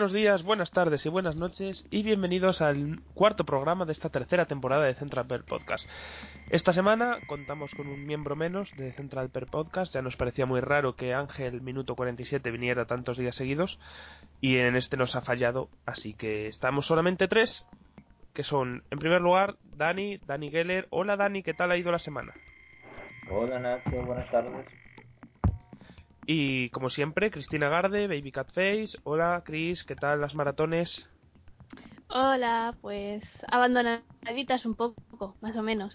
Buenos días, buenas tardes y buenas noches y bienvenidos al cuarto programa de esta tercera temporada de Central Per Podcast. Esta semana contamos con un miembro menos de Central Per Podcast, ya nos parecía muy raro que Ángel Minuto 47 viniera tantos días seguidos y en este nos ha fallado, así que estamos solamente tres, que son en primer lugar Dani, Dani Geller. Hola Dani, ¿qué tal ha ido la semana? Hola Nacho, buenas tardes. Y como siempre, Cristina Garde, Baby Cat Face. Hola Chris, ¿qué tal las maratones? Hola, pues abandonaditas un poco, más o menos.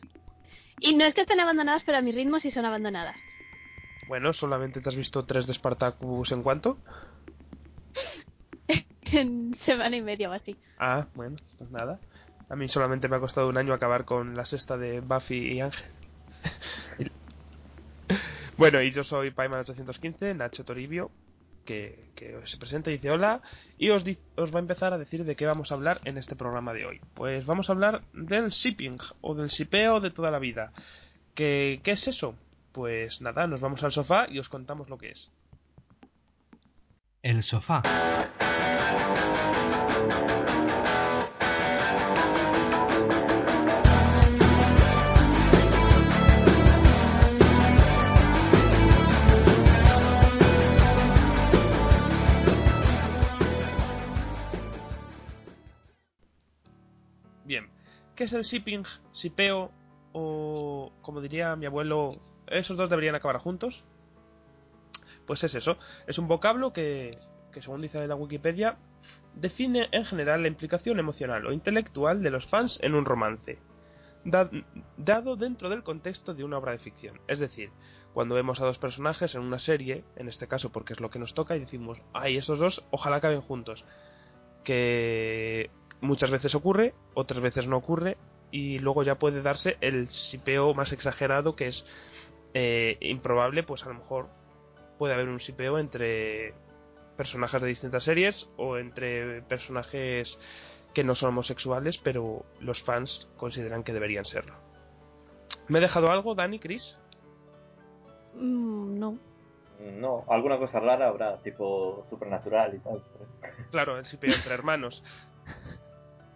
Y no es que estén abandonadas, pero a mi ritmo sí son abandonadas. Bueno, solamente te has visto tres de Spartacus en cuánto? En semana y media o así. Ah, bueno, pues nada. A mí solamente me ha costado un año acabar con la sexta de Buffy y Ángel. Bueno, y yo soy Paiman815, Nacho Toribio, que, que se presenta y dice hola, y os, os va a empezar a decir de qué vamos a hablar en este programa de hoy. Pues vamos a hablar del shipping, o del shipeo de toda la vida. ¿Qué, ¿Qué es eso? Pues nada, nos vamos al sofá y os contamos lo que es. El sofá. ¿Qué es el shipping, shipeo o, como diría mi abuelo, esos dos deberían acabar juntos? Pues es eso, es un vocablo que, que según dice la Wikipedia, define en general la implicación emocional o intelectual de los fans en un romance, da- dado dentro del contexto de una obra de ficción. Es decir, cuando vemos a dos personajes en una serie, en este caso porque es lo que nos toca, y decimos, ay, esos dos ojalá acaben juntos. Que muchas veces ocurre, otras veces no ocurre, y luego ya puede darse el sipeo más exagerado que es eh, improbable, pues a lo mejor puede haber un sipeo entre personajes de distintas series o entre personajes que no son homosexuales, pero los fans consideran que deberían serlo. ¿Me he dejado algo, Dani, Chris? Mm, no. No, alguna cosa rara habrá, tipo supernatural y tal. Claro, el sipeo entre hermanos.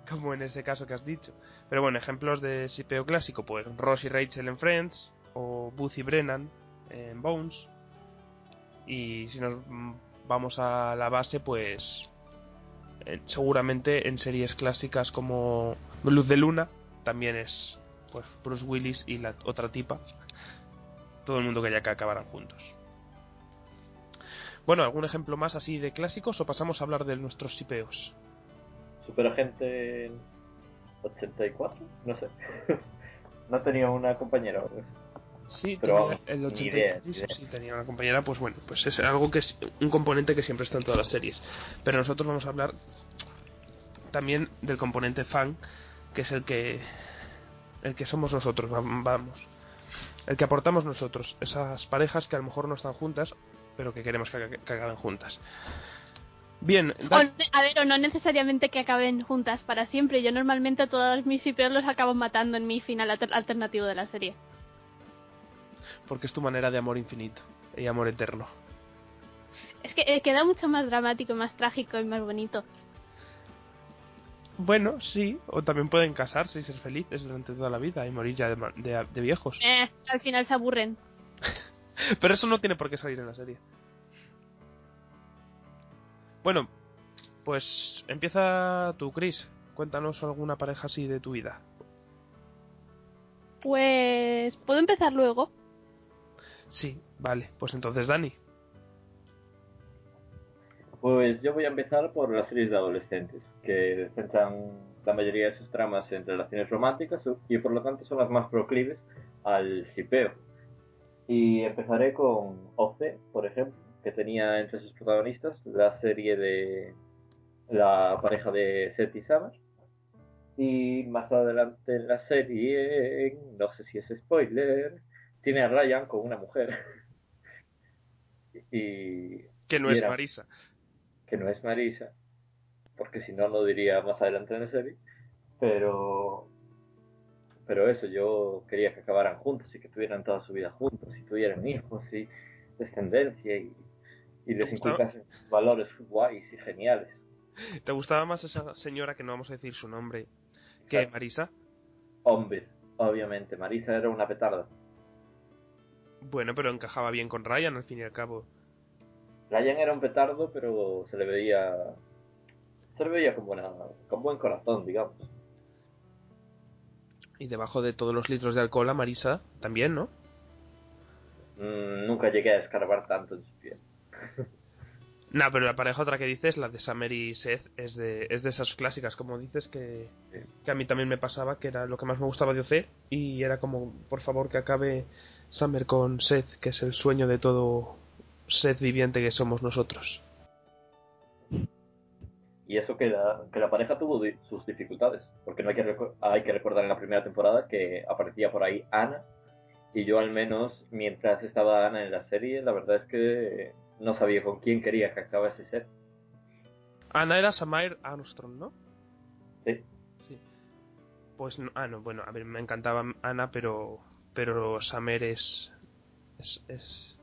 Como en ese caso que has dicho. Pero bueno, ejemplos de sipeo clásico, pues Ross y Rachel en Friends, o Booth y Brennan en Bones. Y si nos vamos a la base, pues eh, seguramente en series clásicas como Luz de Luna también es pues Bruce Willis y la otra tipa. Todo el mundo quería que acabaran juntos. Bueno, ¿algún ejemplo más así de clásicos o pasamos a hablar de nuestros sipeos? Superagente 84, no sé. no tenía una compañera. Sí, Pero el ni 86 idea, ni idea. sí tenía una compañera, pues bueno, pues es algo que es un componente que siempre está en todas las series. Pero nosotros vamos a hablar también del componente fan, que es el que el que somos nosotros, vam- vamos. El que aportamos nosotros, esas parejas que a lo mejor no están juntas, pero que queremos que, que acaben juntas. Bien, O, a ver, o no necesariamente que acaben juntas para siempre. Yo normalmente todos mis hipeos los acabo matando en mi final alter- alternativo de la serie. porque es tu manera de amor infinito. y amor eterno. Es que eh, queda mucho más dramático, más trágico y más bonito. Bueno, sí, o también pueden casarse y ser felices durante toda la vida y morir ya de, de- de viejos. Eh, al final se aburren. Pero eso no tiene por qué salir en la serie. Bueno, pues empieza tú, Chris. Cuéntanos alguna pareja así de tu vida. Pues puedo empezar luego. Sí, vale. Pues entonces, Dani. Pues yo voy a empezar por las series de adolescentes, que centran la mayoría de sus tramas en relaciones románticas y por lo tanto son las más proclives al shipeo. Y empezaré con OC, por ejemplo, que tenía entre sus protagonistas la serie de la pareja de Seth y Summer. Y más adelante en la serie, no sé si es spoiler, tiene a Ryan con una mujer. y Que no Y es era- Marisa. que no es Marisa, porque si no lo diría más adelante en la serie, pero pero eso, yo quería que acabaran juntos y que tuvieran toda su vida juntos y tuvieran hijos y descendencia y, y les inculcasen valores guays y geniales. ¿Te gustaba más esa señora que no vamos a decir su nombre que Claro. Marisa? Hombre, obviamente, Marisa era una petarda. Bueno, pero encajaba bien con Ryan al fin y al cabo. Ryan era un petardo, pero se le veía se le veía con buena con buen corazón, digamos. Y debajo de todos los litros de alcohol a Marisa también, ¿no? Mm, nunca llegué a escarbar tanto en su piel. Nah, pero la pareja otra que dices, la de Summer y Seth, es de, es de esas clásicas, como dices, que, que a mí también me pasaba, que era lo que más me gustaba de OC, y era como, por favor, que acabe Summer con Seth, que es el sueño de todo Seth viviente que somos nosotros. Y eso que la, que la pareja tuvo sus dificultades, porque no hay que, hay que recordar en la primera temporada que aparecía por ahí Ana, y yo al menos mientras estaba Ana en la serie, la verdad es que no sabía con quién quería que acabase ser. Ana era Samaire Armstrong, ¿no? Sí. Sí. Pues, no, ah, no, bueno, a ver, me encantaba Ana, pero, pero Summer es, es, es,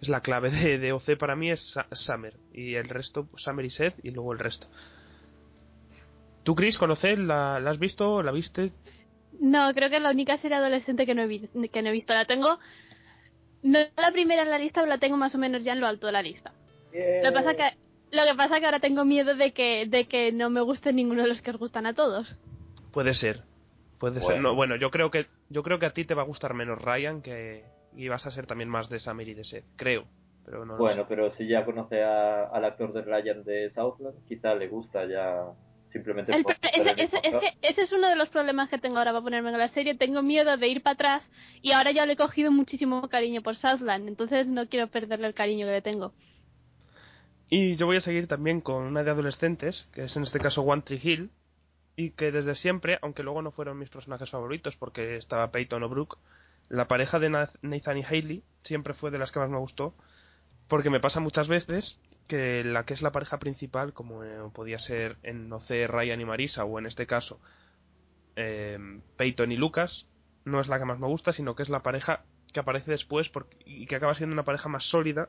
es la clave de, de OC para mí, es Summer. Y el resto, Summer y Seth, y luego el resto. ¿Tú, Chris, conoces? ¿La, ¿La has visto? ¿La viste? No, creo que es la única serie adolescente que no he, vi- que no he visto. La tengo. No la primera en la lista, pero la tengo más o menos ya en lo alto de la lista. Lo que pasa que lo que pasa que ahora tengo miedo de que de que no me guste ninguno de los que os gustan a todos. Puede ser. Puede ser. Bueno. No, bueno, yo creo que yo creo que a ti te va a gustar menos Ryan que y vas a ser también más de Summer y de Seth, creo. Pero no Bueno, sé. pero si ya conoce a- al actor de Ryan de Southland, quizá le gusta ya simplemente El por ese, es que ese es uno de los problemas que tengo ahora para ponerme en la serie. Tengo miedo de ir para atrás y ahora ya le he cogido muchísimo cariño por Southland, entonces no quiero perderle el cariño que le tengo. Y yo voy a seguir también con una de adolescentes, que es en este caso One Tree Hill, y que desde siempre, aunque luego no fueron mis personajes favoritos porque estaba Peyton o Brooke, la pareja de Na- Nathan y Hailey siempre fue de las que más me gustó, porque me pasa muchas veces que la que es la pareja principal, como eh, podía ser en OC Ryan y Marisa, o en este caso eh, Peyton y Lucas, no es la que más me gusta, sino que es la pareja que aparece después y que acaba siendo una pareja más sólida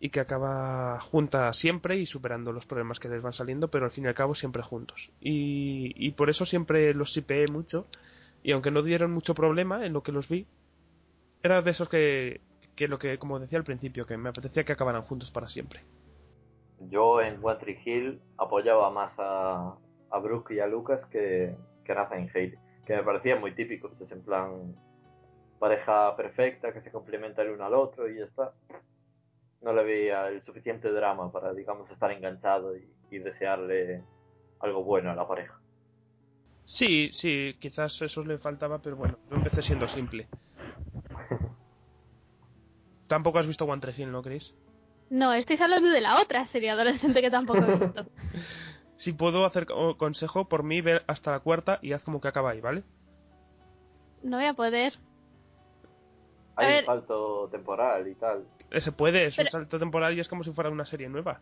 y que acaba junta siempre y superando los problemas que les van saliendo, pero al fin y al cabo siempre juntos. Y, y por eso siempre los sipeé mucho, y aunque no dieron mucho problema en lo que los vi, era de esos que, que lo que, como decía al principio, que me apetecía que acabaran juntos para siempre. Yo en One Tree Hill apoyaba más a, a Brooke y a Lucas que, que Nathan y Hailey, que me parecían muy típicos, es en plan pareja perfecta que se complementa el uno al otro y ya está. No le veía el suficiente drama para, digamos, estar enganchado y, y desearle algo bueno a la pareja. Sí, sí, quizás eso le faltaba, pero bueno, yo empecé siendo simple. Tampoco has visto One Tree Hill, ¿no, Chris? No, estáis hablando de la otra serie adolescente que tampoco he visto. Si puedo hacer co- consejo, por mí ver hasta la cuarta y haz como que acaba ahí, ¿vale? No voy a poder. A Hay ver. un salto temporal y tal. Eh, Se puede, es un salto temporal y es como si fuera una serie nueva.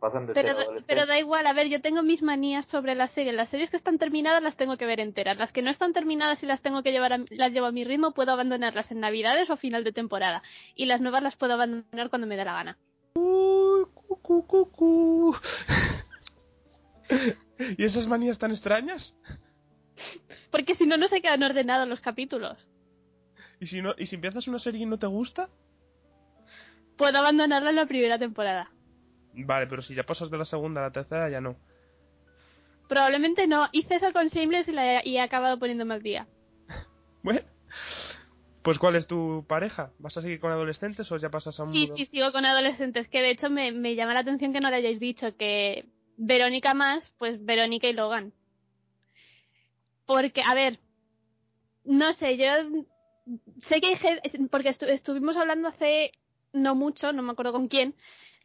Pasan de Pero, ser pero da igual, a ver, yo tengo mis manías sobre las series. Las series que están terminadas las tengo que ver enteras. Las que no están terminadas y las tengo que llevar a, las llevo a mi ritmo, puedo abandonarlas en Navidades o a final de temporada. Y las nuevas las puedo abandonar cuando me dé la gana. Uy, cu, cu, cu, cu. ¿Y esas manías tan extrañas? Porque si no, no se quedan ordenados los capítulos. ¿Y si, no, ¿Y si empiezas una serie y no te gusta? Puedo abandonarla en la primera temporada. Vale, pero si ya pasas de la segunda a la tercera, ya no. Probablemente no. Hice eso con Shameless y, la- y he acabado poniéndome al día. Bueno, pues ¿cuál es tu pareja? ¿Vas a seguir con adolescentes o ya pasas a un Sí, mundo? sí, sigo con adolescentes. Que de hecho me, me llama la atención que no le hayáis dicho que Verónica más, pues Verónica y Logan. Porque, a ver, no sé, yo sé que hay gen- porque estu- estuvimos hablando hace no mucho, no me acuerdo con quién,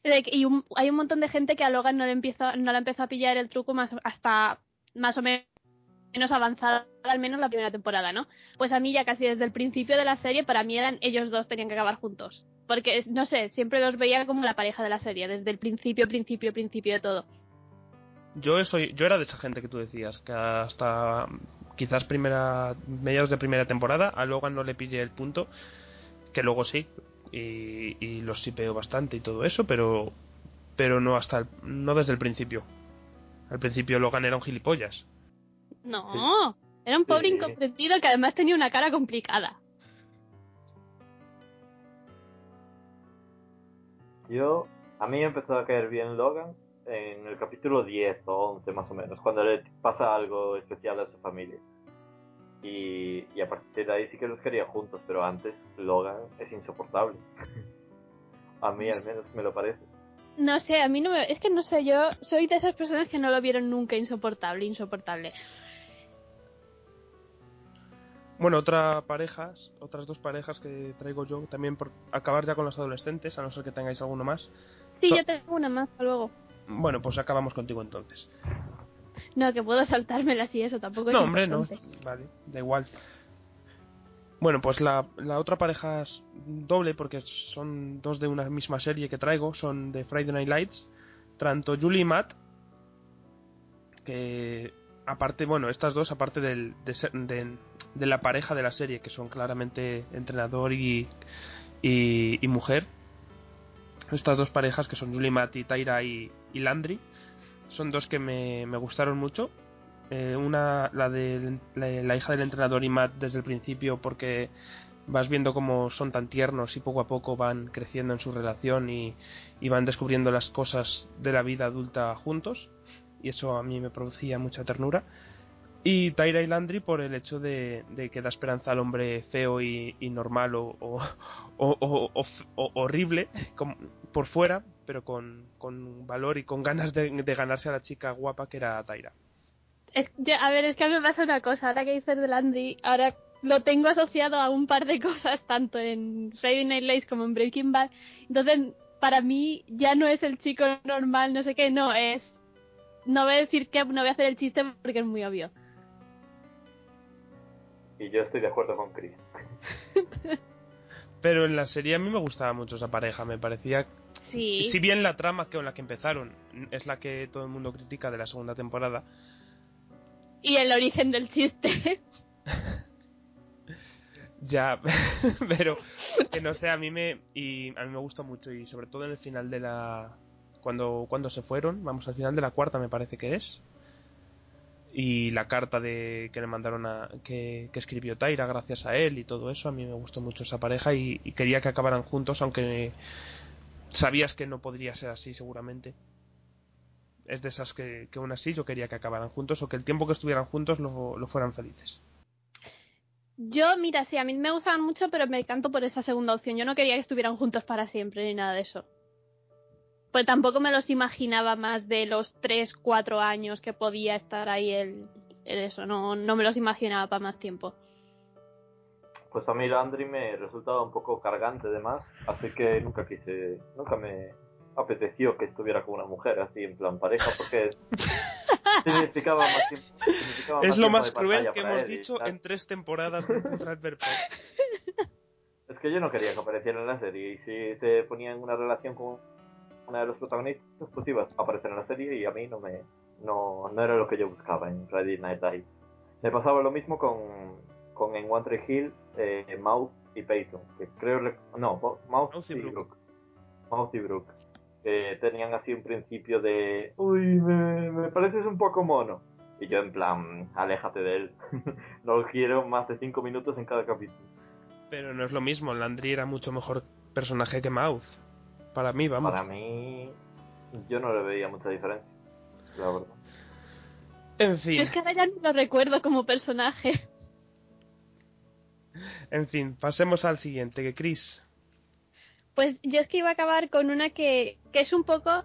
y un- hay un montón de gente que a Logan no le empieza, no le empezó a pillar el truco más hasta más o menos avanzada, al menos la primera temporada, ¿no? Pues a mí ya casi desde el principio de la serie, para mí eran ellos dos tenían que acabar juntos. Porque, no sé, siempre los veía como la pareja de la serie, desde el principio, principio, principio de todo. Yo soy, yo era de esa gente que tú decías, que hasta quizás primera, mediados de primera temporada, a Logan no le pillé el punto, que luego sí, y, y los sipeo bastante y todo eso, pero, pero no hasta, el- no desde el principio. Al principio Logan era un gilipollas. No, era un pobre Sí. incomprendido que además tenía una cara complicada. Yo, a mí me empezó a caer bien Logan en el capítulo 10 o 11 más o menos, cuando le pasa algo especial a su familia. Y, y a partir de ahí sí que los quería juntos, pero antes Logan es insoportable. a mí al menos me lo parece. No sé, a mí no me... Es que no sé, yo soy de esas personas que no lo vieron nunca insoportable, insoportable. Bueno, otra parejas, otras dos parejas que traigo yo, también por acabar ya con los adolescentes, a no ser que tengáis alguno más. Sí, So- yo tengo una más luego. Bueno, pues acabamos contigo entonces. No, que puedo saltármelas y eso, tampoco es No, hombre, no. Vale, da igual. Bueno, pues la, la otra pareja es doble porque son dos de una misma serie que traigo, son de Friday Night Lights, tanto Julie y Matt, que aparte, bueno, estas dos aparte del, de, ser- de- de la pareja de la serie, que son claramente entrenador y, y, y mujer, estas dos parejas que son Julie Matt y Tyra y, y Landry, son dos que me, me gustaron mucho. Eh, una la de la, la hija del entrenador y Matt desde el principio porque vas viendo cómo son tan tiernos y poco a poco van creciendo en su relación y, y van descubriendo las cosas de la vida adulta juntos. Y eso a mí me producía mucha ternura y Tyra y Landry por el hecho de, que da esperanza al hombre feo y, normal o, horrible por fuera pero con, valor y con ganas de, ganarse a la chica guapa que era Tyra Es- yo- a ver, es que a mí me pasa una cosa, ahora que dices de Landry, ahora lo tengo asociado a un par de cosas, tanto en Friday Night Lights como en Breaking Bad. Entonces, para mí ya no es el chico normal, no sé qué, no, es... No voy a decir que no voy a hacer el chiste porque es muy obvio. Y yo estoy de acuerdo con Chris. Pero en la serie a mí me gustaba mucho esa pareja, me parecía... Sí. Si bien la trama con la que empezaron es la que todo el mundo critica de la segunda temporada, Y el origen del chiste. ya, pero que no sé, a mí me... Y a mí me gustó mucho y sobre todo en el final de la... Cuando, cuando se fueron, vamos, al final de la cuarta me parece que es. Y la carta de que le mandaron a... que, escribió Tyra gracias a él y todo eso, a mí me gustó mucho esa pareja y, y quería que acabaran juntos, aunque sabías que no podría ser así seguramente. Es de esas que, que aún así yo quería que acabaran juntos o que el tiempo que estuvieran juntos lo, lo fueran felices. Yo, mira, sí, a mí me gustaban mucho, pero me canto por esa segunda opción. Yo no quería que estuvieran juntos para siempre ni nada de eso. Pues tampoco me los imaginaba más de los 3, 4 años que podía estar ahí el, el eso. No, no me los imaginaba para más tiempo. Pues a mí Landry me resultaba un poco cargante de más, así que nunca quise, nunca me apeteció que estuviera con una mujer así en plan pareja, porque significaba más tiempo. significaba Es lo tiempo más cruel que hemos él dicho en tres temporadas de. Es que yo no quería que apareciera en la serie, y si se ponía en una relación con una de los protagonistas, pues iba a aparecer en la serie y a mí no me no, no era lo que yo buscaba en Friday Night Lights. Me pasaba lo mismo con, con en One Tree Hill, eh, Mouse y Peyton, que creo no, Mouse, Mouse y Brooke. Brooke. Mouse y Brooke. Tenían así un principio de uy, me, me pareces un poco mono. Y yo en plan, aléjate de él. no lo quiero más de cinco minutos en cada capítulo. Pero no es lo mismo, Landry era mucho mejor personaje que Mouth. Para mí, vamos. Para mí, yo no le veía mucha diferencia, la verdad. En Yo fin, es que ahora ya no lo recuerdo como personaje. en fin, pasemos al siguiente, que Chris. Pues yo es que iba a acabar con una que, que es un poco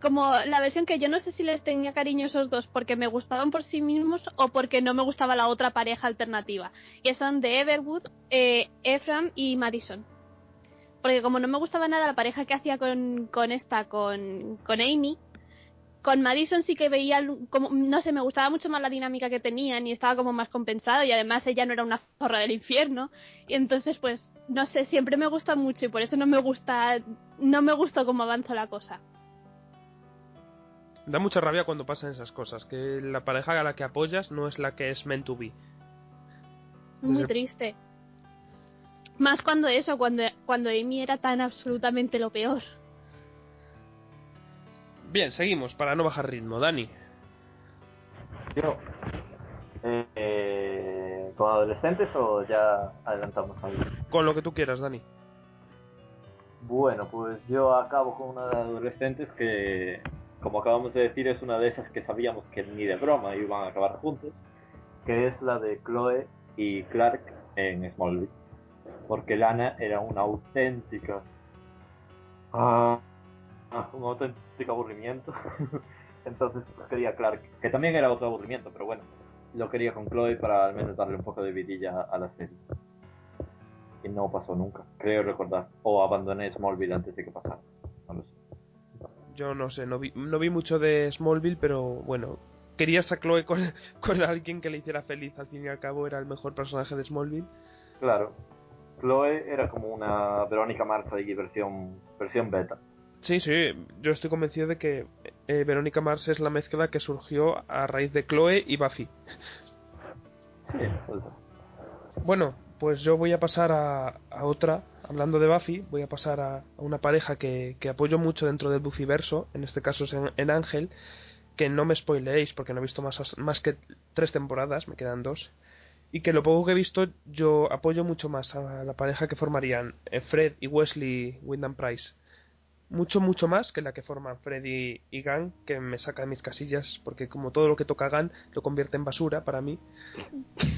como la versión que yo no sé si les tenía cariño a esos dos porque me gustaban por sí mismos o porque no me gustaba la otra pareja alternativa. Y son de Everwood, eh, Ephraim y Madison. Porque como no me gustaba nada la pareja que hacía con, con esta, con, con Amy, con Madison sí que veía como, no sé, me gustaba mucho más la dinámica que tenían y estaba como más compensado y además ella no era una zorra del infierno. Y entonces pues, no sé, siempre me gusta mucho y por eso no me gusta, no me gustó cómo avanzó la cosa. Da mucha rabia cuando pasan esas cosas, que la pareja a la que apoyas no es la que es meant to be. Muy triste. Más cuando eso, cuando, cuando Amy era tan absolutamente lo peor. Bien, seguimos, para no bajar ritmo. Dani. Yo, eh, eh, ¿con adolescentes o ya adelantamos ahí? Con lo que tú quieras, Dani. Bueno, pues yo acabo con una de adolescentes que, como acabamos de decir, es una de esas que sabíamos que ni de broma iban a acabar juntos, que es la de Chloe y Clark en Smallville. Porque Lana era una auténtica... Ah, un auténtico aburrimiento. Entonces pues, quería a Clark, que también era otro aburrimiento, pero bueno, lo quería con Chloe para al menos darle un poco de vidilla a la serie. Y no pasó nunca, creo recordar. O abandoné Smallville antes de que pasara. No lo sé. Yo no sé, no vi, no vi mucho de Smallville, pero bueno, querías a Chloe con, con alguien que le hiciera feliz, al fin y al cabo era el mejor personaje de Smallville. Claro. Chloe era como una Verónica Mars versión, versión beta. Sí, sí, yo estoy convencido de que eh, Verónica Mars es la mezcla que surgió a raíz de Chloe y Buffy. Sí, Bueno, pues yo voy a pasar a, a otra, hablando de Buffy, voy a pasar a, a una pareja que, que apoyo mucho dentro del Buffyverso, en este caso es en, en Ángel, que no me spoileéis porque no he visto más, más que tres temporadas, me quedan dos, y que lo poco que he visto yo apoyo mucho más a la pareja que formarían eh, Fred y Wesley Wyndham Price. Mucho, mucho más que la que forman Fred y, Gunn, que me saca de mis casillas, porque como todo lo que toca Gunn lo convierte en basura para mí,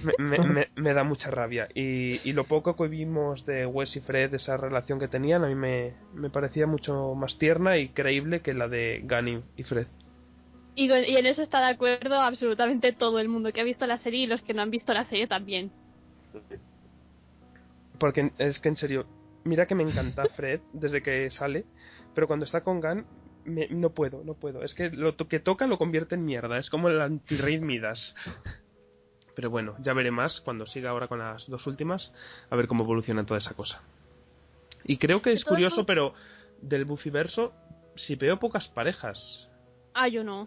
me, me- me- me da mucha rabia. Y, y lo poco que vimos de Wes y Fred, esa relación que tenían, a mí me, parecía mucho más tierna y creíble que la de y- y Fred. Y, en eso está de acuerdo absolutamente todo el mundo que ha visto la serie y los que no han visto la serie también. Porque es que en serio, mira que me encanta Fred desde que sale, pero cuando está con Gunn, me- no puedo, no puedo. Es que lo que toca lo convierte en mierda, es como el anti-Rey Midas. Pero bueno, ya veré más cuando siga ahora con las dos últimas, a ver cómo evoluciona toda esa cosa. Y creo que es curioso, pero del Buffyverso, si veo pocas parejas. Ah, yo no.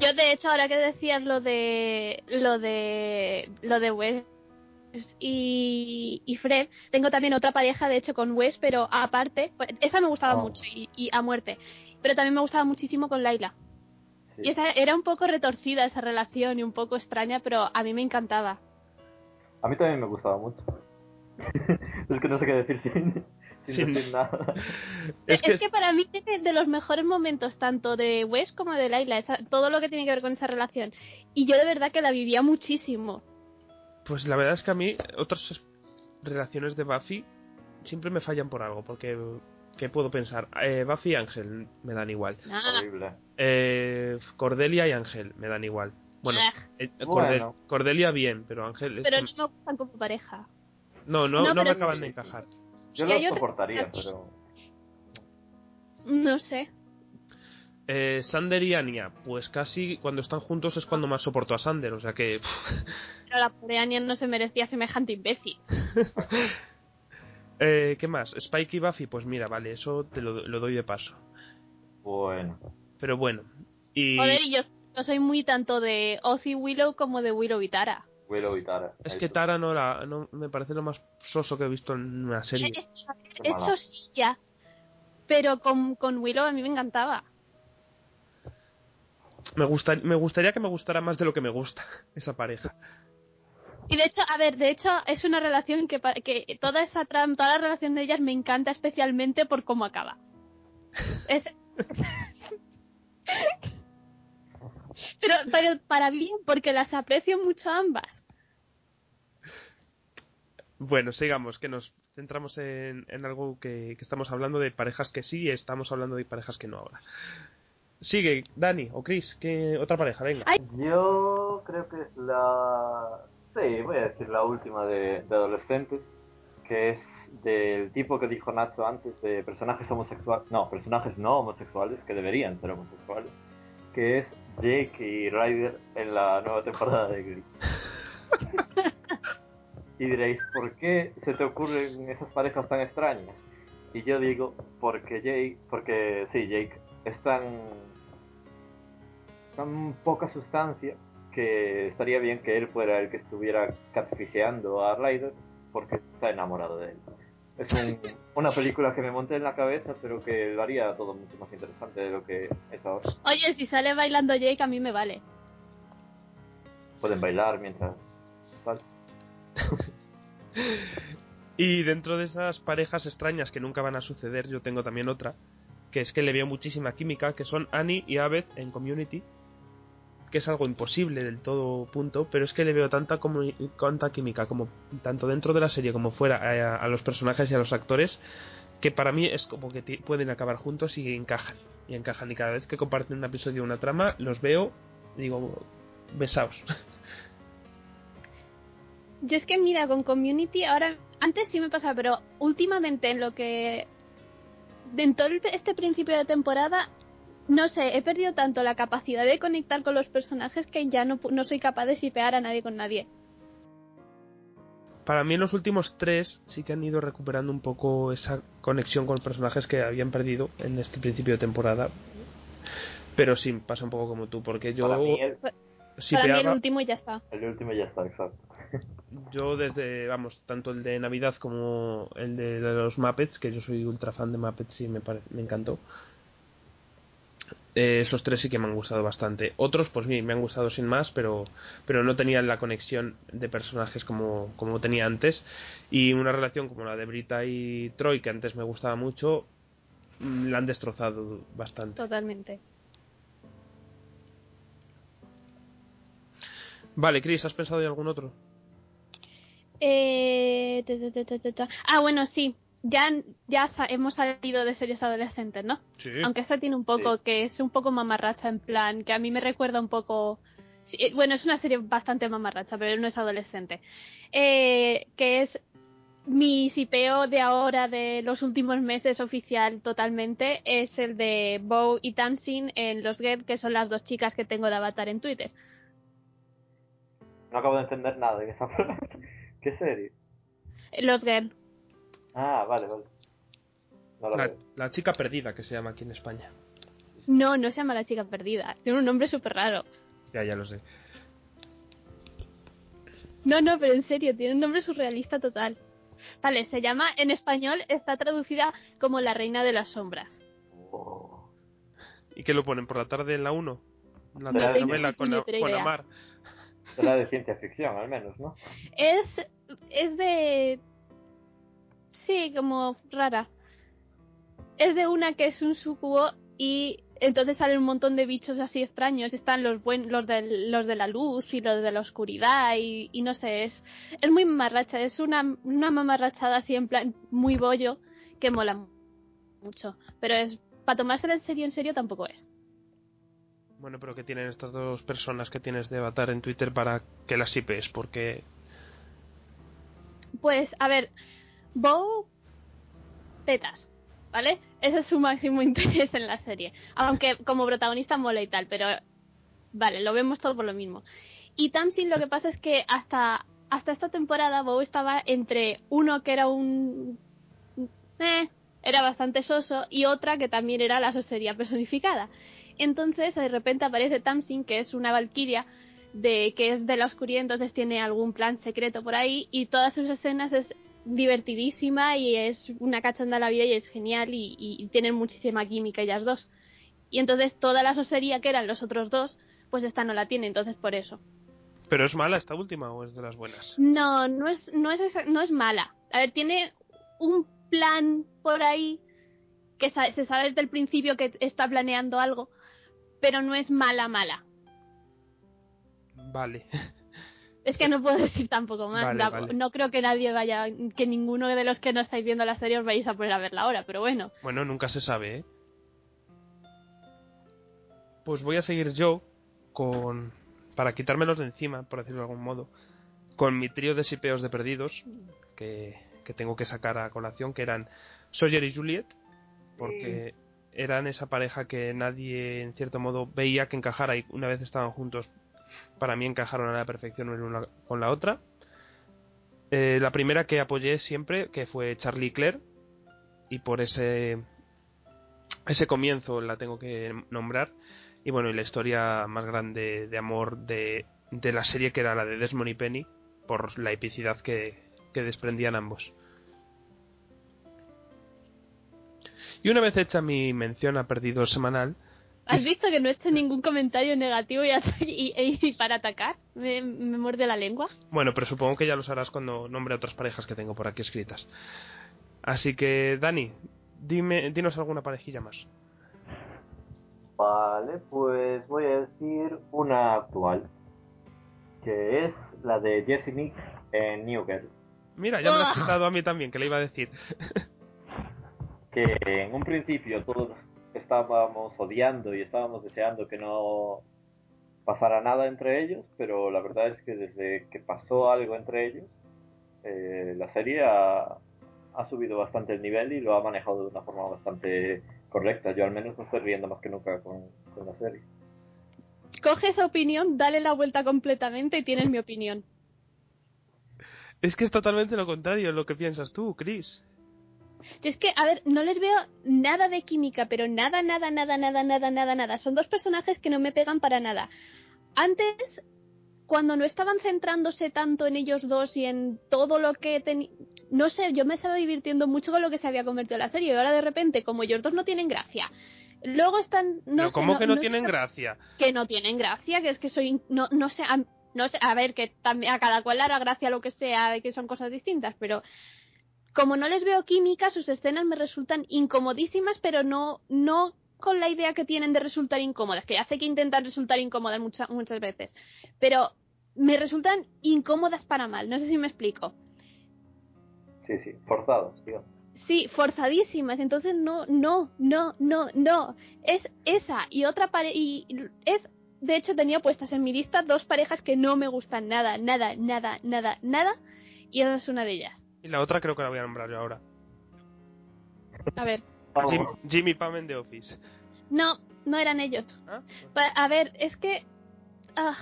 Yo de hecho ahora que decías lo de lo de lo de Wes y, y Fred, tengo también otra pareja de hecho con Wes, pero aparte, pues, esa me gustaba Oh. mucho y, y a muerte. Pero también me gustaba muchísimo con Laila. Sí. Y esa era un poco retorcida esa relación y un poco extraña, pero a mí me encantaba. A mí también me gustaba mucho. es que no sé qué decir sin, sin Sin- decir nada. Es Es, que, para mí es de los mejores momentos tanto de Wes como de Laila, esa- todo lo que tiene que ver con esa relación. Y yo de verdad que la vivía muchísimo. pues la verdad es que a mí otras relaciones de Buffy siempre me fallan por algo, porque ¿qué puedo pensar? Eh, Buffy y Ángel me dan igual. Ah, Horrible. Eh, Cordelia y Ángel me dan igual. Bueno, ah, eh, Bueno. Cordelia bien, pero Ángel es pero no me gustan como pareja. no, no, no, no me acaban de encajar. Yo lo otra- soportaría, pero... No sé. Eh, Sander y Anya, pues casi cuando están juntos es cuando más soporto a Sander, o sea que Pero la pobre Anya no se merecía semejante imbécil. Eh, ¿Qué más? Spike y Buffy, pues mira, vale, eso te lo, lo doy de paso. Bueno. Pero bueno. Y Joder, y yo, yo soy muy tanto de Ozzy Willow como de Willow y Tara. Willow y Tara. es que Tara no, la, no me parece lo más soso que he visto en una serie. Es- eso sí, ya. Pero con, con Willow a mí me encantaba. Me, gusta, me gustaría que me gustara más de lo que me gusta esa pareja. Y de hecho, a ver, de hecho es una relación que, que toda esa trama, toda la relación de ellas me encanta especialmente por cómo acaba. Es... pero, pero para bien, porque las aprecio mucho ambas. Bueno, sigamos, que nos centramos en, en algo que, que estamos hablando de parejas que sí y estamos hablando de parejas que no ahora. Sigue, Dani o Chris, que otra pareja, venga. Yo creo que es la... Sí, voy a decir la última de, de adolescentes, que es del tipo que dijo Nacho antes de personajes homosexuales, no, personajes no homosexuales, que deberían ser homosexuales, que es Jake y Ryder en la nueva temporada de Glee. y diréis, ¿por qué se te ocurren esas parejas tan extrañas? Y yo digo, porque Jake, porque sí, Jake es tan tan poca sustancia que estaría bien que él fuera el que estuviera catfisheando a Ryder porque está enamorado de él. Es un- una película que me monté en la cabeza, pero que lo haría todo mucho más interesante de lo que es ahora. Oye, si sale bailando Jake a mí me vale. Pueden bailar mientras... tal. Y dentro de esas parejas extrañas que nunca van a suceder, yo tengo también otra, que es que le veo muchísima química, que son Annie y Abed en Community, que es algo imposible del todo punto, pero es que le veo tanta, tanta química, como tanto dentro de la serie como fuera, a, a los personajes y a los actores, que para mí es como que pueden acabar juntos y encajan. Y encajan, y cada vez que comparten un episodio o una trama, los veo, digo, besaos. Yo es que mira, con Community ahora, antes sí me pasaba, pero últimamente en lo que... En todo este principio de temporada, no sé, he perdido tanto la capacidad de conectar con los personajes que ya no, pu- no soy capaz de sipear a nadie con nadie. Para mí en los últimos tres sí que han ido recuperando un poco esa conexión con personajes que habían perdido en este principio de temporada. Pero sí, pasa un poco como tú, porque yo Para mí el, sí Para mí el peaba- último y ya está. el último ya está, exacto. yo desde, vamos, tanto el de Navidad como el de los Muppets, que yo soy ultra fan de Muppets y me, pare- me encantó. Eh, esos tres sí que me han gustado bastante. Otros, pues sí, me han gustado sin más, pero, pero no tenían la conexión de personajes como, como tenía antes. Y una relación como la de Brita y Troy, que antes me gustaba mucho, mm, la han destrozado bastante. Totalmente. Vale, Chris, ¿has pensado en algún otro? Eh. Ah, bueno, sí. Ya, ya hemos salido de series adolescentes, ¿no? Sí. Aunque esta tiene un poco, que es un poco mamarracha en plan, que a mí me recuerda un poco... eh, Bueno, es una serie bastante mamarracha, pero no es adolescente. Eh, que es mi sipeo de ahora, de los últimos meses oficial totalmente, es el de Bow y Tamsin en Los Get, que son las dos chicas que tengo de avatar en Twitter. No acabo de entender nada de esa ¿Qué serie? Los Get. Ah, vale, vale. No la La, la chica perdida que se llama aquí en España. No, no se llama la chica perdida. Tiene un nombre súper raro. Ya, ya lo sé. No, no, pero en serio, tiene un nombre surrealista total. Vale, se llama, en español está traducida como La Reina de las Sombras. Oh. ¿Y qué lo ponen por la tarde en la 1? La No tengo telenovela ni con, puñetera con. Será de ciencia ficción, al menos, ¿no? Es, es de... Sí, como rara. Es de una que es un sucubo y entonces salen un montón de bichos así extraños. Están los buen, los, del- los de la luz y los de la oscuridad y, y no sé, es, es muy mamarracha. Es una, una mamarrachada así en plan muy bollo que mola mu- mucho. Pero es para tomársela en serio, en serio tampoco es. Bueno, pero que tienen estas dos personas que tienes de avatar en Twitter para que las sipes, porque Pues, a ver, Bow, tetas, ¿vale? Ese es su máximo interés en la serie. Aunque como protagonista mola y tal, pero vale, lo vemos todo por lo mismo. Y Tamsin lo que pasa es que hasta, hasta esta temporada Bow estaba entre uno que era un eh, era bastante soso, y otra que también era la sosería personificada. Entonces, de repente aparece Tamsin, que es una valquiria de que es de la oscuridad, entonces tiene algún plan secreto por ahí, y todas sus escenas es divertidísima y es una cachonda a la vida y es genial y, y tienen muchísima química ellas dos. Y entonces toda la sosería que eran los otros dos, pues esta no la tiene, entonces por eso. ¿Pero es mala esta última o es de las buenas? No, no es, no es, no es mala. A ver, tiene un plan por ahí que se sabe desde el principio que está planeando algo, pero no es mala, mala. Vale. Es que no puedo decir tampoco más. Vale, Da- vale. No creo que nadie vaya, que ninguno de los que no estáis viendo la serie os vayáis a poner a verla ahora, pero bueno. Bueno, nunca se sabe, ¿eh? Pues voy a seguir yo con... Para quitármelos de encima, por decirlo de algún modo. Con mi trío de sipeos de perdidos que, que tengo que sacar a colación, que eran Sawyer y Juliet. Porque eran esa pareja que nadie, en cierto modo, veía que encajara y una vez estaban juntos, para mí encajaron a la perfección una con la otra. Eh, la primera que apoyé siempre, que fue Charlie Claire, y por ese ese comienzo la tengo que nombrar y bueno y la historia más grande de amor de, de la serie que era la de Desmond y Penny por la epicidad que, que desprendían ambos y una vez hecha mi mención a perdido semanal ¿Has visto que no he hecho ningún comentario negativo y, así- y- y para atacar? Me, me muerde la lengua. bueno pero supongo que ya lo harás cuando nombre a otras parejas que tengo por aquí escritas así que Dani dime dinos alguna parejilla más Vale, pues voy a decir una actual, que es la de Jessie Nicks en New Girl, mira ya me lo has Ah. quitado a mí también que le iba a decir que en un principio todos estábamos odiando y estábamos deseando que no pasara nada entre ellos, pero la verdad es que desde que pasó algo entre ellos, eh, la serie ha, ha subido bastante el nivel y lo ha manejado de una forma bastante correcta. Yo al menos me estoy riendo más que nunca con, con la serie. Coge esa opinión, dale la vuelta completamente y tienes mi opinión. Es que es totalmente lo contrario lo que piensas tú, Chris. Yo es que, a ver, no les veo nada de química, pero nada, nada, nada, nada, nada, nada, nada. Son dos personajes que no me pegan para nada. Antes, cuando no estaban centrándose tanto en ellos dos y en todo lo que tenían... No sé, yo me estaba divirtiendo mucho con lo que se había convertido la serie y ahora de repente, como ellos dos no tienen gracia, luego están... No sé, ¿cómo que no, tienen gracia? que no tienen gracia, que es que soy, no, no sé, a, no sé, a ver, que también a cada cual le hará gracia lo que sea, que son cosas distintas, pero como no les veo química, sus escenas me resultan incomodísimas, pero no, no con la idea que tienen de resultar incómodas, que ya sé que intentan resultar incómodas muchas, muchas veces, pero me resultan incómodas para mal, no sé si me explico. Sí, sí, forzados, tío. Sí, forzadísimas. Entonces no, no, no, no, no. Es esa y otra pareja. Y es, de hecho, tenía puestas en mi lista dos parejas que no me gustan nada, nada, nada, nada, nada. Y esa es una de ellas. Y la otra creo que la voy a nombrar yo ahora. A ver. Jim- Jimmy Pam en The Office. No, no eran ellos. ¿Ah? A ver, es que. ah.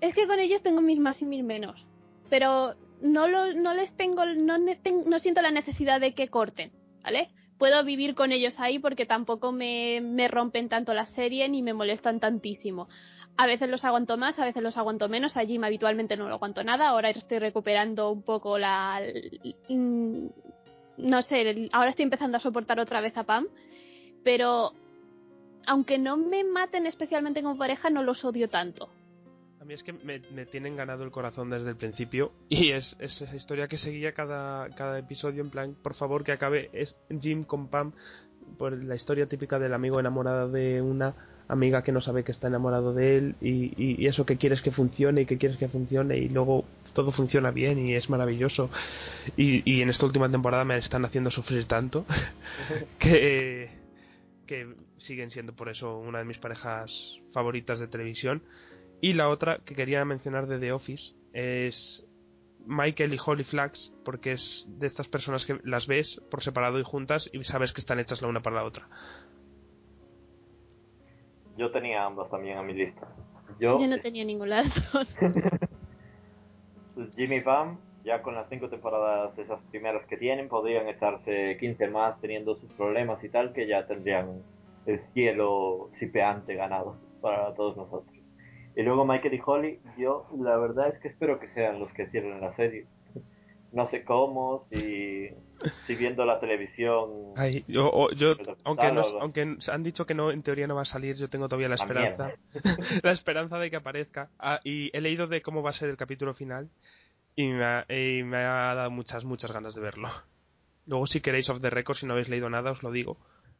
es que con ellos tengo mis más y mis menos. Pero no, lo, no les tengo. No, no siento la necesidad de que corten, ¿vale? Puedo vivir con ellos ahí porque tampoco me, me rompen tanto la serie ni me molestan tantísimo. A veces los aguanto más, a veces los aguanto menos. A Jim habitualmente no lo aguanto nada. Ahora estoy recuperando un poco la. No sé, ahora estoy empezando a soportar otra vez a Pam. Pero aunque no me maten especialmente como pareja, no los odio tanto. A mí es que me, tienen ganado el corazón desde el principio y es, es esa historia que seguía cada, cada episodio en plan, por favor que acabe es Jim con Pam por la historia típica del amigo enamorado de una amiga que no sabe que está enamorado de él y, y- y eso que quieres que funcione y que quieres que funcione y luego todo funciona bien y es maravilloso. Y, y en esta última temporada me están haciendo sufrir tanto que, que siguen siendo por eso una de mis parejas favoritas de televisión. Y la otra que quería mencionar de The Office es Michael y Holly Flax, porque es de estas personas que las ves por separado y juntas y sabes que están hechas la una para la otra. yo tenía ambas también a mi lista. Yo, Yo no tenía ninguna de las dos. Jimmy Pam Ya con las cinco temporadas esas primeras que tienen, podrían echarse 15 más teniendo sus problemas y tal, que ya tendrían el cielo sipeante ganado para todos nosotros. Y luego Michael y Holly, yo la verdad es que espero que sean los que cierren la serie. No sé cómo, si, si viendo la televisión... Ay, yo, o- yo aunque, nos- aunque han dicho que no, en teoría no va a salir, yo tengo todavía la esperanza. la esperanza de que aparezca. Ah, y he leído de cómo va a ser el capítulo final y me, ha, y me ha dado muchas, muchas ganas de verlo. Luego, si queréis off the record, si no habéis leído nada, os lo digo.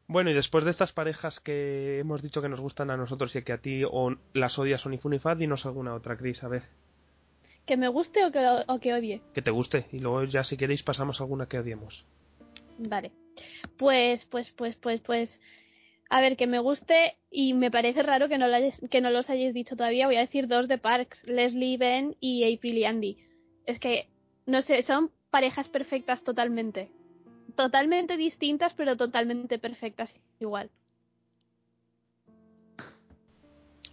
Bueno, y después de estas parejas que hemos dicho que nos gustan a nosotros y que a ti o las odias o ni fu ni fa, dinos alguna otra, Cris, a ver, ¿Que me guste o que, o que odie? que te guste. Y luego ya si queréis pasamos a alguna que odiemos. Vale. Pues, pues, pues, pues, pues. A ver, que me guste y me parece raro que no, lo hayáis- que no los hayáis dicho todavía. Voy a decir dos de Parks, Leslie Ben y April y Andy. Es que, no sé, son parejas perfectas totalmente. Totalmente distintas, pero totalmente perfectas igual.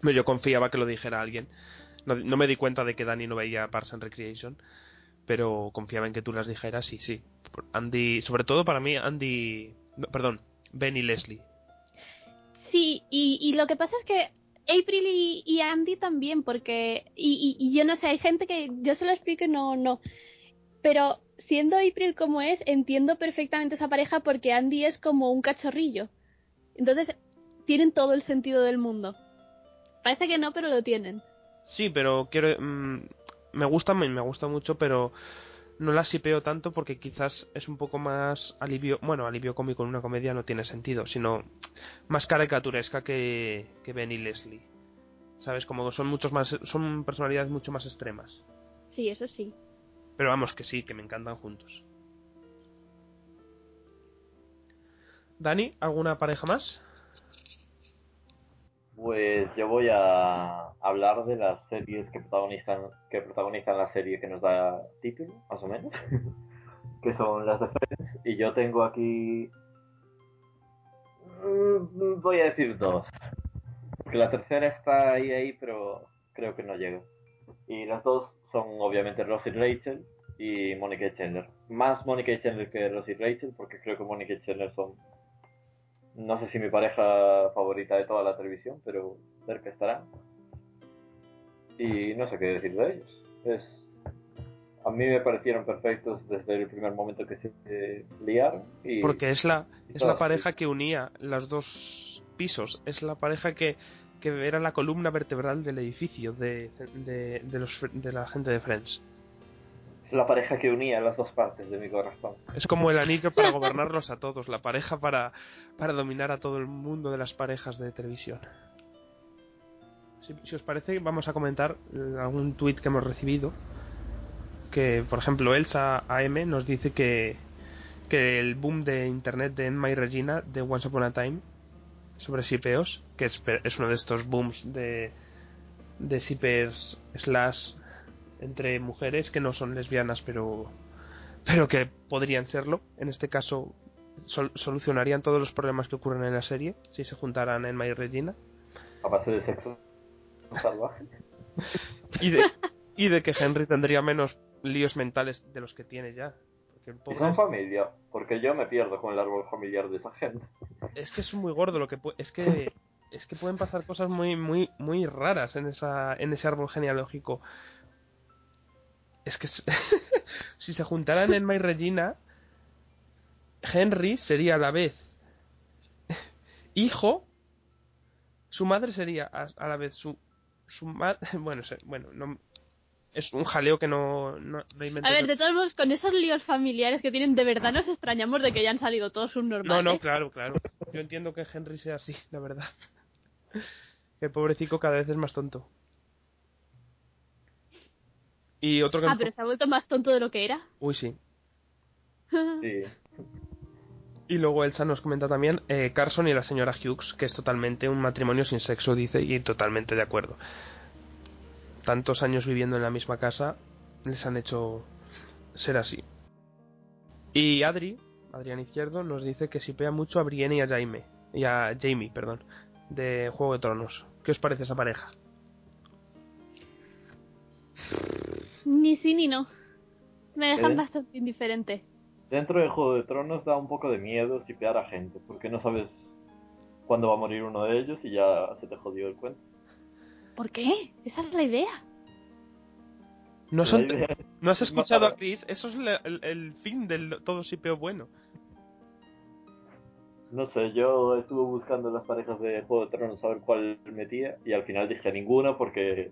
Yo confiaba que lo dijera alguien. No, no me di cuenta de que Dani no veía Parks and Recreation, pero confiaba en que tú las dijeras y sí. Andy, sobre todo para mí, Andy. no, perdón, Ben y Leslie. Sí, y, y lo que pasa es que April y, y Andy también, porque. Y, y- y yo no sé, hay gente que yo se lo explico y no, no. Pero siendo April como es, entiendo perfectamente esa pareja porque Andy es como un cachorrillo. Entonces, tienen todo el sentido del mundo. Parece que no, pero lo tienen. Sí, pero quiero. mm, me gusta, me, me gusta mucho, pero no la sipeo tanto porque quizás es un poco más alivio. Bueno, alivio cómico en una comedia no tiene sentido, sino más caricaturesca que, que Ben y Leslie. ¿Sabes? Como son muchos más. Son personalidades mucho más extremas. Sí, eso sí. Pero vamos, que sí, que me encantan juntos. Dani, ¿alguna pareja más? Pues yo voy a hablar de las series que protagonizan, que protagonizan la serie que nos da título, más o menos, que son las de Friends, y yo tengo aquí, mm, voy a decir dos, porque la tercera está ahí ahí, pero creo que no llega. Y las dos son obviamente Ross y Rachel y Monica y Chandler. Más Monica y Chandler que Ross y Rachel, porque creo que Monica y Chandler son no sé si mi pareja favorita de toda la televisión, pero cerca estarán. Y no sé qué decir de ellos. Es, a mí me parecieron perfectos desde el primer momento que se eh, liaron. Y, Porque es la, es la pareja que unía los dos pisos. Es la pareja que, que era la columna vertebral del edificio de, de, de los, de la gente de Friends. Es la pareja que unía las dos partes de mi corazón. Es como el anillo para gobernarlos a todos, la pareja para, para dominar a todo el mundo de las parejas de televisión. Si, si os parece, vamos a comentar eh, algún tweet que hemos recibido. Que, por ejemplo, Elsa AM nos dice que, que el boom de internet de Enma y Regina de Once Upon a Time sobre sipeos, que es, es uno de estos booms de, de sippers slash entre mujeres que no son lesbianas pero pero que podrían serlo. En este caso, sol- solucionarían todos los problemas que ocurren en la serie si se juntaran Emma y Regina. A base de sexo salvaje. Y de, y de que Henry tendría menos líos mentales de los que tiene ya. El pobre es, familia, porque yo me pierdo con el árbol familiar de esa gente. es que es muy gordo lo que es que es que pueden pasar cosas muy muy muy raras en esa en ese árbol genealógico. Es que si se juntaran Emma y Regina, Henry sería a la vez hijo, su madre sería a, a la vez su su madre, bueno, bueno, no es un jaleo que no no, no A ver, de todos modos, con esos líos familiares que tienen, de verdad nos extrañamos de que hayan salido todos sus No, normales. no, claro, claro. Yo entiendo que Henry sea así, la verdad. El pobrecito cada vez es más tonto. Y otro que Ah, nos- pero se ha vuelto más tonto de lo que era. Uy, sí. Sí. Y luego Elsa nos comenta también eh, Carson y la señora Hughes, que es totalmente un matrimonio sin sexo, dice, y totalmente de acuerdo. Tantos años viviendo en la misma casa les han hecho ser así. Y Adri, Adrián Izquierdo, nos dice que sipea mucho a Brienne y a Jaime, y a Jamie, perdón, de Juego de Tronos. ¿Qué os parece esa pareja? Ni sí ni no. Me dejan ¿Eh? bastante indiferente. Dentro de Juego de Tronos da un poco de miedo sipear a gente, porque no sabes cuándo va a morir uno de ellos y ya se te jodió el cuento. ¿Por qué? Esa es la idea. No, La son- idea- ¿no has es escuchado a Chris? Eso es la- el, el fin del todo sipeo bueno. No sé, yo estuve buscando las parejas de Juego de Tronos a ver cuál metía y al final dije ninguna porque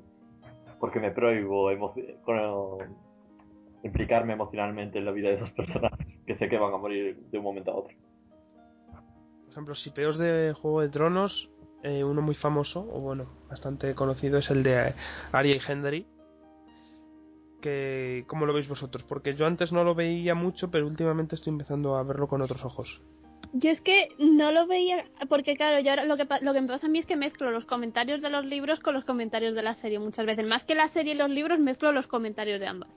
porque me prohíbo emo- con- implicarme emocionalmente en la vida de esos personajes que sé que van a morir de un momento a otro. Por ejemplo, sipeos de Juego de Tronos, eh, uno muy famoso, o bueno, bastante conocido, es el de Arya y Henry. Que, ¿Cómo lo veis vosotros? Porque yo antes no lo veía mucho, pero últimamente estoy empezando a verlo con otros ojos. Yo es que no lo veía, porque claro, yo ahora lo que, lo que me pasa a mí es que mezclo los comentarios de los libros con los comentarios de la serie muchas veces. Más que la serie y los libros, mezclo los comentarios de ambas.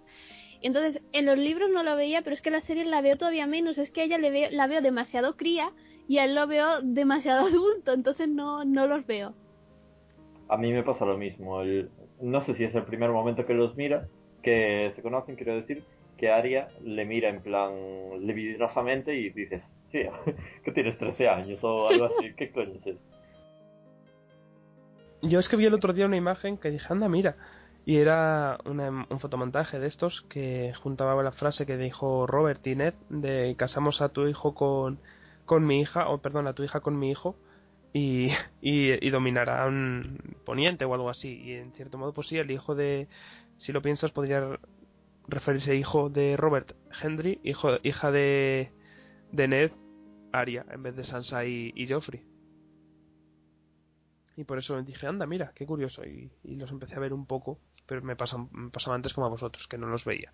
Entonces, en los libros no lo veía, pero es que la serie la veo todavía menos. Es que a ella le veo, la veo demasiado cría y a él lo veo demasiado adulto, entonces no, no los veo. A mí me pasa lo mismo. el- no sé si es el primer momento que los mira, que se conocen, quiero decir, que Aria le mira en plan levidinosamente y dices, sí, que tienes 13 años o algo así, ¿qué coño es eso? Yo es que vi el otro día una imagen que dije, anda, mira. Y era una- un fotomontaje de estos que juntaba la frase que dijo Robert y Ned de casamos a tu hijo con, con mi hija, o perdón, a tu hija con mi hijo y, y, dominarán Poniente o algo así. Y en cierto modo, pues sí, el hijo de, si lo piensas, podría referirse hijo de Robert Henry, hijo, hija de, de Ned Arya, en vez de Sansa y, y Joffrey. Y por eso dije, anda, mira, qué curioso. Y, y los empecé a ver un poco, pero me, pasa, me pasaba antes como a vosotros, que no los veía.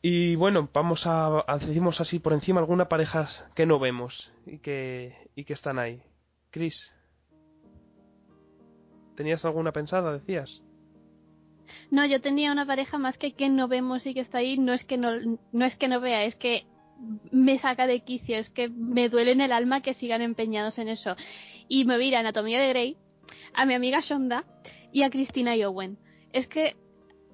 Y bueno, vamos a, a decimos así por encima algunas parejas que no vemos y que, y que están ahí. Chris, ¿tenías alguna pensada, decías? No, yo tenía una pareja más que que no vemos y que está ahí. No es que no, no es que no vea, es que me saca de quicio, es que me duele en el alma que sigan empeñados en eso. Y me ir a Anatomía de Grey, a mi amiga Shonda y a Cristina y Owen. Es que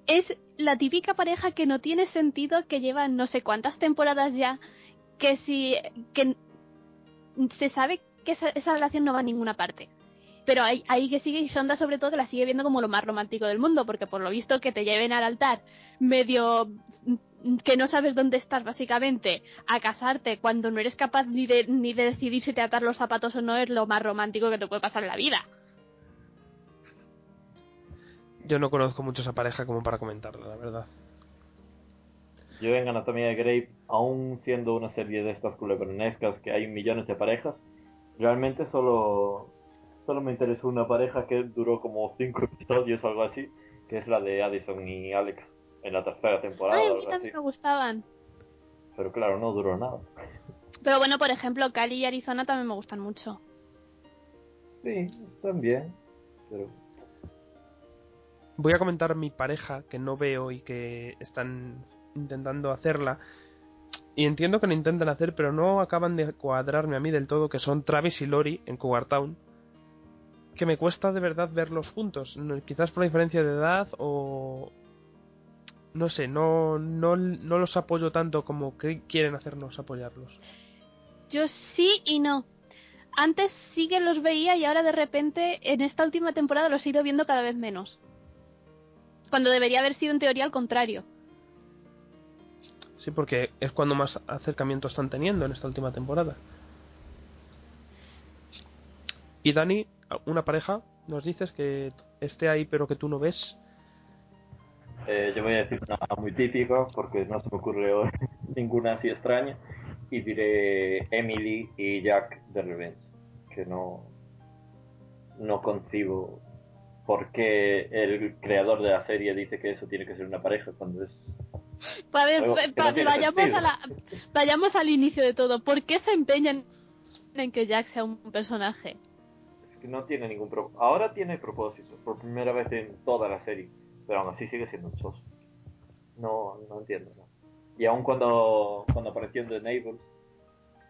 es la típica pareja que no tiene sentido, que lleva no sé cuántas temporadas ya, que si que se sabe que esa, esa relación no va a ninguna parte. Pero ahí, ahí que sigue y Shonda sobre todo que la sigue viendo como lo más romántico del mundo, porque por lo visto que te lleven al altar medio mm, que no sabes dónde estás básicamente a casarte cuando no eres capaz ni de, ni de decidir si te atar los zapatos o no es lo más romántico que te puede pasar en la vida. Yo no conozco mucho esa pareja como para comentarla, la verdad. Yo en Anatomía de Grey, aún siendo una serie de estas culebronescas que hay millones de parejas, realmente solo, solo me interesó una pareja que duró como cinco episodios o algo así, que es la de Addison y Alex en la tercera temporada Ay, a mí así. también me gustaban. Pero claro, no duró nada. Pero bueno, por ejemplo, Cali y Arizona también me gustan mucho. Sí, también. Pero Voy a comentar mi pareja que no veo y que están intentando hacerla. Y entiendo que lo intentan hacer, pero no acaban de cuadrarme a mí del todo, que son Travis y Lori en Cougar Town. Que me cuesta de verdad verlos juntos. Quizás por diferencia de edad o... No sé, no, no, no los apoyo tanto como quieren hacernos apoyarlos. Yo sí y no. Antes sí que los veía y ahora de repente en esta última temporada los he ido viendo cada vez menos. Cuando debería haber sido en teoría al contrario. Sí, porque es cuando más acercamiento están teniendo en esta última temporada. Y Dani, una pareja, nos dices que esté ahí pero que tú no ves. eh, yo voy a decir una muy típica porque no se me ocurre hoy ninguna así extraña. Y diré Emily y Jack de Revenge. Que no, no concibo por qué el creador de la serie dice que eso tiene que ser una pareja cuando es Pa- ver, Algo pa- que no pa- tiene vayamos, a la- vayamos al inicio de todo. ¿Por qué se empeñan en que Jack sea un personaje? Es que no tiene ningún propósito. Ahora tiene propósito, por primera vez en toda la serie, pero aún así sigue siendo un sos. No, no entiendo. ¿no? Y aún cuando, cuando apareció en The Neighbors,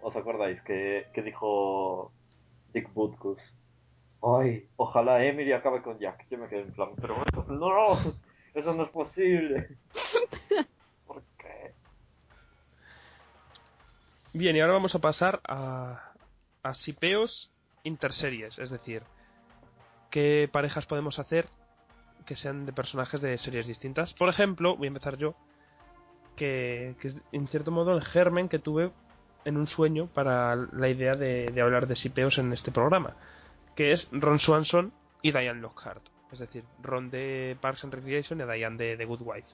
¿os acordáis que, que dijo Dick Butkus? Ay, ojalá Emily acabe con Jack. Yo me quedé en plan, pero no, Eso no es posible. ¿Por qué? Bien, y ahora vamos a pasar a, a sipeos interseries, es decir, qué parejas podemos hacer que sean de personajes de series distintas. Por ejemplo, voy a empezar yo, que, que es en cierto modo el germen que tuve en un sueño para la idea de, de hablar de sipeos en este programa, que es Ron Swanson y Diane Lockhart, es decir, Ron de Parks and Recreation y Diane de The Good Wife,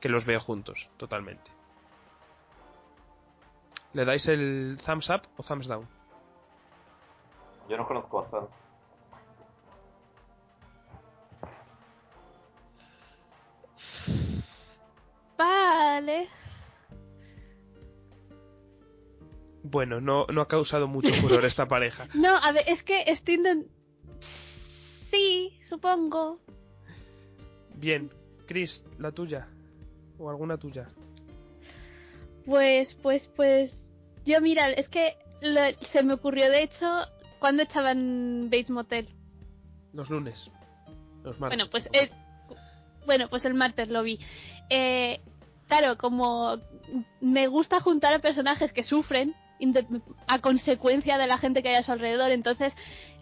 que los veo juntos, totalmente. ¿Le dais el thumbs up o thumbs down? Yo no conozco bastante. Vale. Bueno, no, no ha causado mucho furor esta pareja. No, a ver, es que estoy Sí, supongo. Bien, Chris, la tuya. O alguna tuya. Pues, pues, pues. Yo, mira, es que lo- se me ocurrió, de hecho, cuando estaba en Bates Motel. Los lunes. Los martes. Bueno, pues el, bueno, pues el martes lo vi. Eh, claro, como me gusta juntar a personajes que sufren a consecuencia de la gente que hay a su alrededor, entonces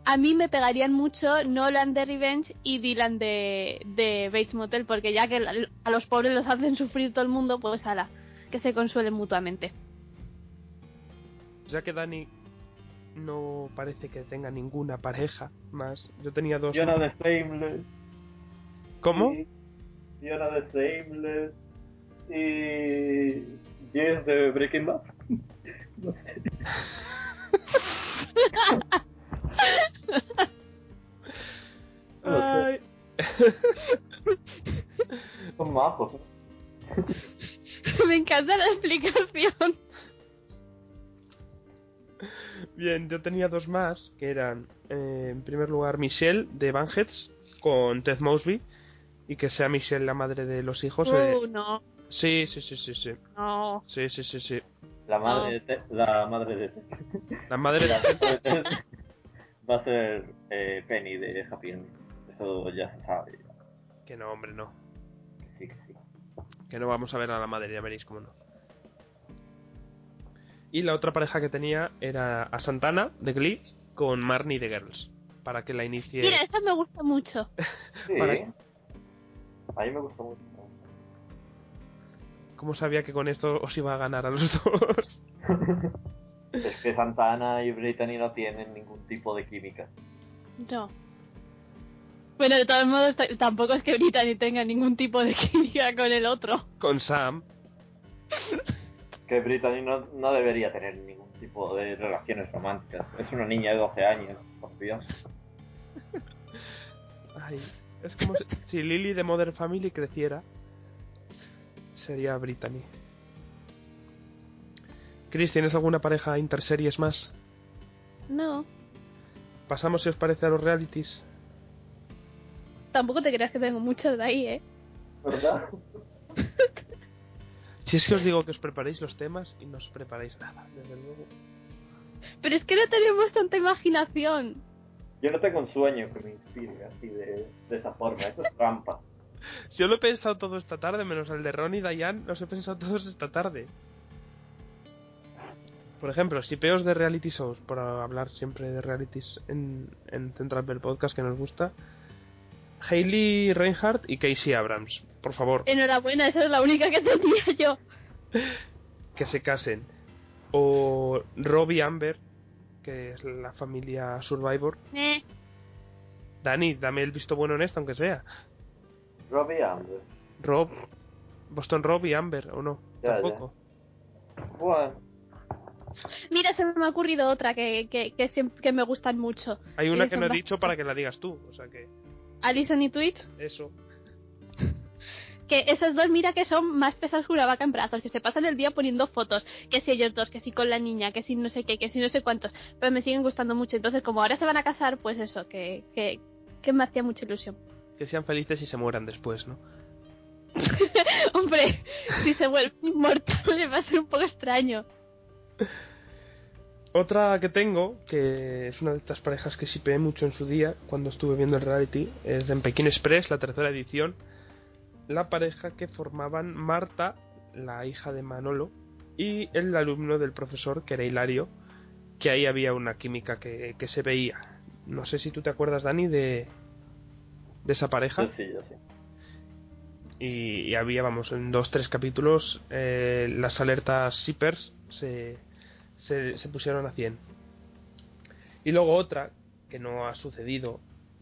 a mí me pegarían mucho Nolan de Revenge y Dylan de, de Bates Motel, porque ya que a los pobres los hacen sufrir todo el mundo, pues ala, que se consuelen mutuamente. Ya que Dani no parece que tenga ninguna pareja más. Yo tenía dos. Fiona de Shameless. ¿Cómo? y Fiona de Shameless. Y. Jess de Breaking Bad. Ay. Son majos. me encanta la explicación. Bien, yo tenía dos más, que eran, eh, en primer lugar, Michelle de Banheads con Ted Mosby, y que sea Michelle la madre de los hijos. eh, Uh, no, Sí, sí, sí, sí, sí. no. Sí, sí, sí, sí. La madre de. Te- La madre de. La madre La de... madre de Ted Va a ser eh, Penny de Happy End. Eso ya se sabe. Que no, hombre, no. Que sí, que sí. Que no vamos a ver a la madre, ya veréis cómo no. Y la otra pareja que tenía era a Santana de Glee con Marnie de Girls. Para que la inicie. Mira, esta me gusta mucho. Sí. Para- A mí me gusta mucho. ¿Cómo sabía que con esto os iba a ganar a los dos? Es que Santana y Brittany no tienen ningún tipo de química. No. Bueno, de todos modos, tampoco es que Brittany tenga ningún tipo de química con el otro. Con Sam. Que Brittany no, no debería tener ningún tipo de relaciones románticas. Es una niña de 12 años, por Dios. Ay, es como si, si Lily de Modern Family creciera. Sería Brittany. Chris, ¿tienes alguna pareja interseries más? No. Pasamos, si os parece, a los realities. Tampoco te creas que tengo mucho de ahí, ¿eh? ¿Verdad? Si es que os digo que os preparéis los temas y no os preparáis nada, desde luego. Pero es que no tenemos tanta imaginación. Yo no tengo un sueño que me inspire así de, de esa forma. Eso es trampa. Yo lo he pensado todo esta tarde, menos el de Ron y Diane, los he pensado todos esta tarde. Por ejemplo, sipeos de reality shows, por hablar siempre de realities en, en Central Bell Podcast que nos gusta. Hailey Reinhardt y Casey Abrams, por favor, Enhorabuena, esa es la única que tenía yo. que se casen. O Robbie Amber, que es la familia Survivor. Eh, Dani, dame el visto bueno en esto, aunque sea. Robbie Amber. Rob, Boston Rob y Amber, ¿o no? Ya, Tampoco. Bueno, Mira, se me ha ocurrido otra que, que, que, me gustan mucho. Hay una Y que no he dicho para que la digas tú, o sea que Alison y Twitch. eso. Que esos dos, mira que son más pesados que una vaca en brazos, que se pasan el día poniendo fotos, que si ellos dos, que si con la niña, que si no sé qué, que si no sé cuántos, pero me siguen gustando mucho. Entonces, como ahora se van a casar, pues eso, que, que, que me hacía mucha ilusión. Que sean felices y se mueran después, ¿no? Hombre, si se vuelve inmortal le va a ser un poco extraño. Otra que tengo, que es una de estas parejas que sipeé mucho en su día, cuando estuve viendo el reality, es en Pekín Express, la tercera edición, la pareja que formaban Marta, la hija de Manolo, y el alumno del profesor, que era Hilario, que ahí había una química que, que se veía. No sé si tú te acuerdas, Dani, de, de esa pareja. Sí, sí. y, y había, vamos, en dos, tres capítulos eh, las alertas zippers se, se, se pusieron a 100. Y luego otra, que no ha sucedido,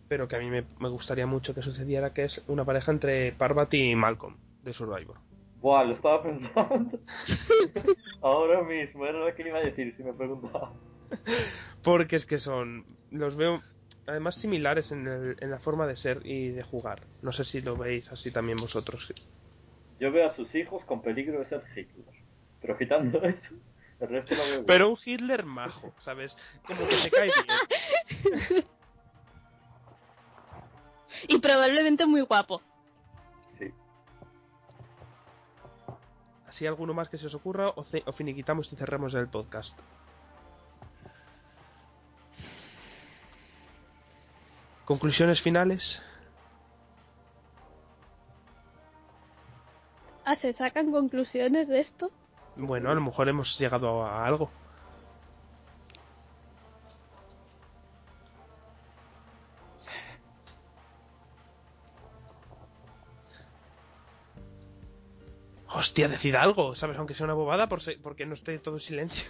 pero que a mí me, me gustaría mucho que sucediera, que es una pareja entre Parvati y Malcolm, de Survivor. Buah, lo estaba pensando. Ahora mismo, era lo que iba a decir si me preguntaba. Porque es que son, los veo además similares en, el- en la forma de ser y de jugar. No sé si lo veis así también vosotros. Yo veo a sus hijos con peligro de ser Hitler. Pero quitando eso, el resto lo veo Pero un Hitler majo, ¿sabes? Como que te cae bien. Y probablemente muy guapo. Sí. Así alguno más que se os ocurra o, finiquitamos y cerramos el podcast. Conclusiones finales. Ah, ¿se sacan conclusiones de esto? Bueno, a lo mejor hemos llegado a algo. Hostia, decid algo, ¿sabes? Aunque sea una bobada, por se- porque no esté todo en silencio.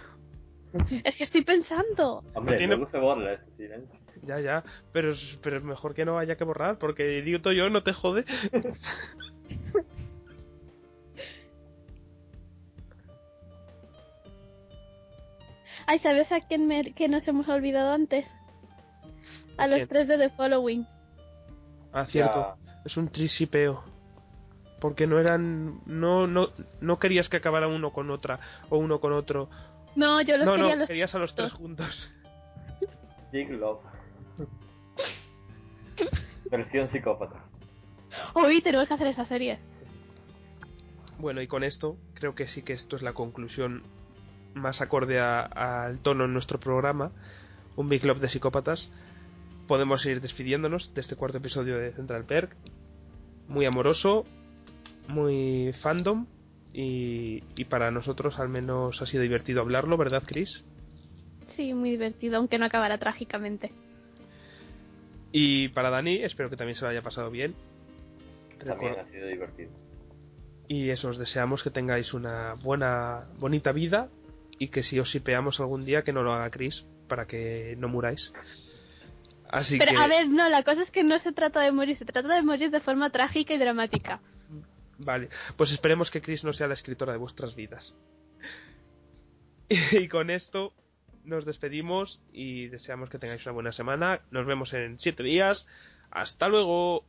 Es que estoy pensando. Hombre, No tiene- se borra ese silencio. Ya, ya, pero es, pero es mejor que no haya que borrar, porque digo todo yo, no te jode. Ay, ¿sabes a quién me, que nos hemos olvidado antes? A los ¿Quién? tres de The Following. Ah, cierto, es un trisipeo. Porque no eran. No, no, no querías que acabara uno con otra o uno con otro. No, yo los no, quería no, los querías a los tres juntos. Big Love. Versión psicópata. Uy, tenemos que hacer esa serie. Bueno, y con esto, creo que sí que esto es la conclusión más acorde a- al tono en nuestro programa. Un Big Love de psicópatas. Podemos ir despidiéndonos de este cuarto episodio de Central Perk. Muy amoroso, muy fandom. Y, y para nosotros al menos ha sido divertido hablarlo, ¿verdad, Chris? Sí, muy divertido, aunque no acabara trágicamente. Y para Dani, espero que también se lo haya pasado bien. También ha sido divertido. Y eso, os deseamos que tengáis una buena, bonita vida y que si os sipeamos algún día que no lo haga Chris para que no muráis. Así Pero que, a ver, no, la cosa es que no se trata de morir, se trata de morir de forma trágica y dramática. Vale, pues esperemos que Chris no sea la escritora de vuestras vidas. Y con esto nos despedimos y deseamos que tengáis una buena semana. Nos vemos en siete días. Hasta luego.